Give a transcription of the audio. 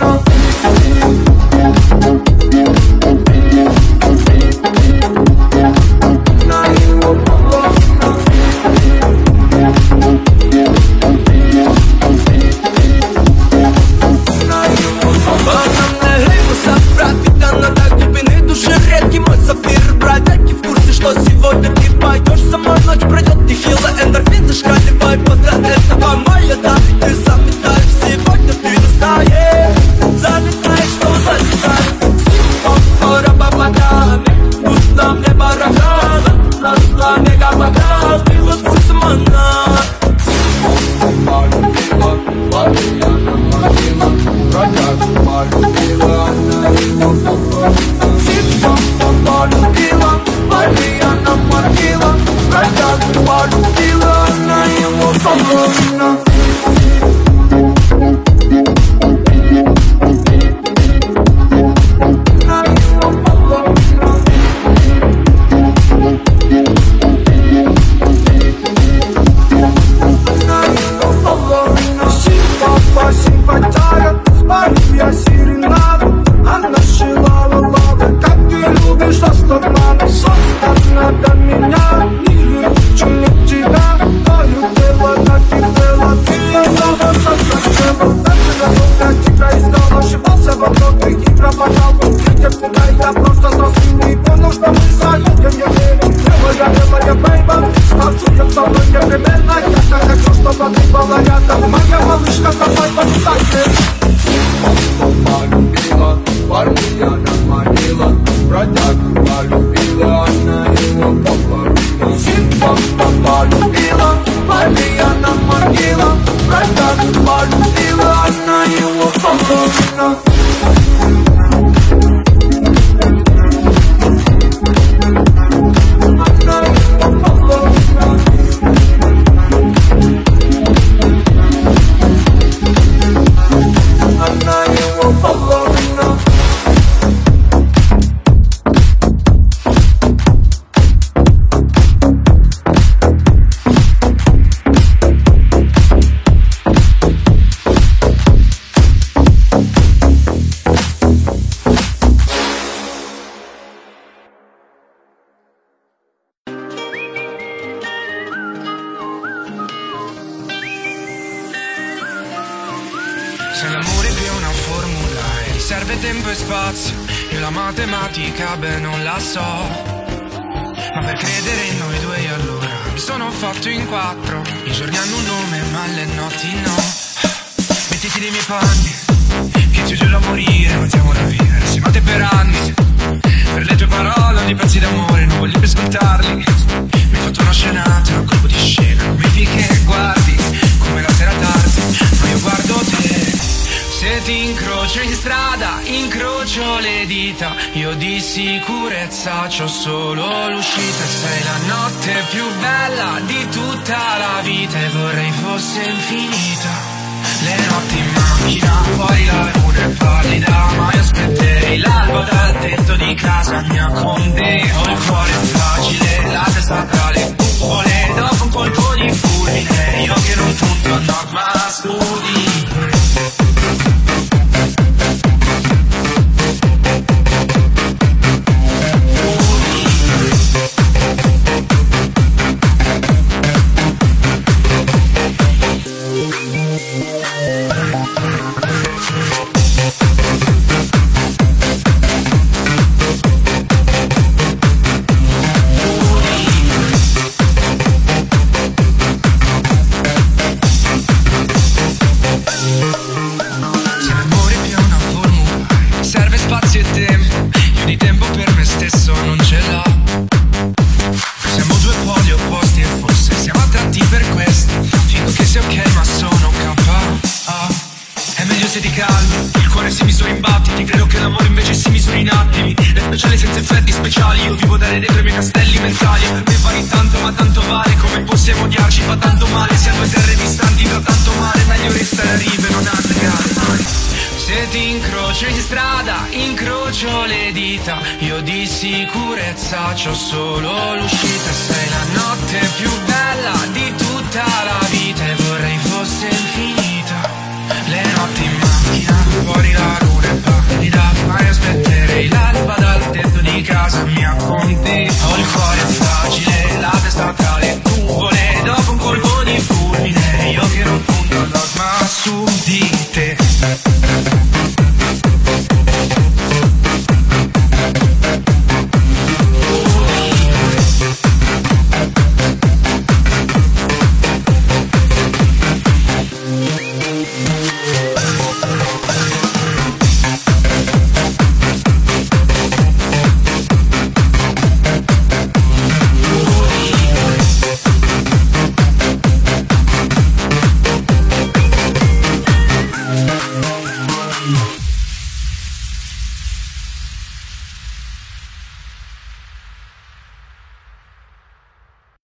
no. Полюбила, правда, полюбила, она его половина. Se l'amore è più una formula e serve tempo e spazio, io la matematica beh non la so. Ma per credere in noi due allora mi sono fatto in quattro. I giorni hanno un nome ma le notti no. Mettiti nei miei panni, che ti giuro a morire, mettiamola via. Siamo te per anni, per le tue parole, di pezzi d'amore, non voglio più ascoltarli. Mi hai fatto una scenata, ti incrocio in strada, incrocio le dita. Io di sicurezza c'ho solo l'uscita. Sei la notte più bella di tutta la vita e vorrei fosse infinita. Le notti in macchina, fuori la luna è pallida, ma io aspetterei me stesso non ce l'ho Siamo due poli opposti e forse siamo attratti per questo Fingo che sia ok ma sono KO È meglio se ti calmi Il cuore si misura in battiti Credo che l'amore invece si misuri in attimi. È speciale senza effetti speciali. Io vivo dare dentro i miei castelli mentali A me pari tanto ma tanto vale. Come possiamo odiarci? Fa tanto male. Siamo due terre distanti fa tanto male. Meglio restare ti incrocio in strada, incrocio le dita. Io di sicurezza c'ho solo l'uscita. Sei la notte più bella di tutta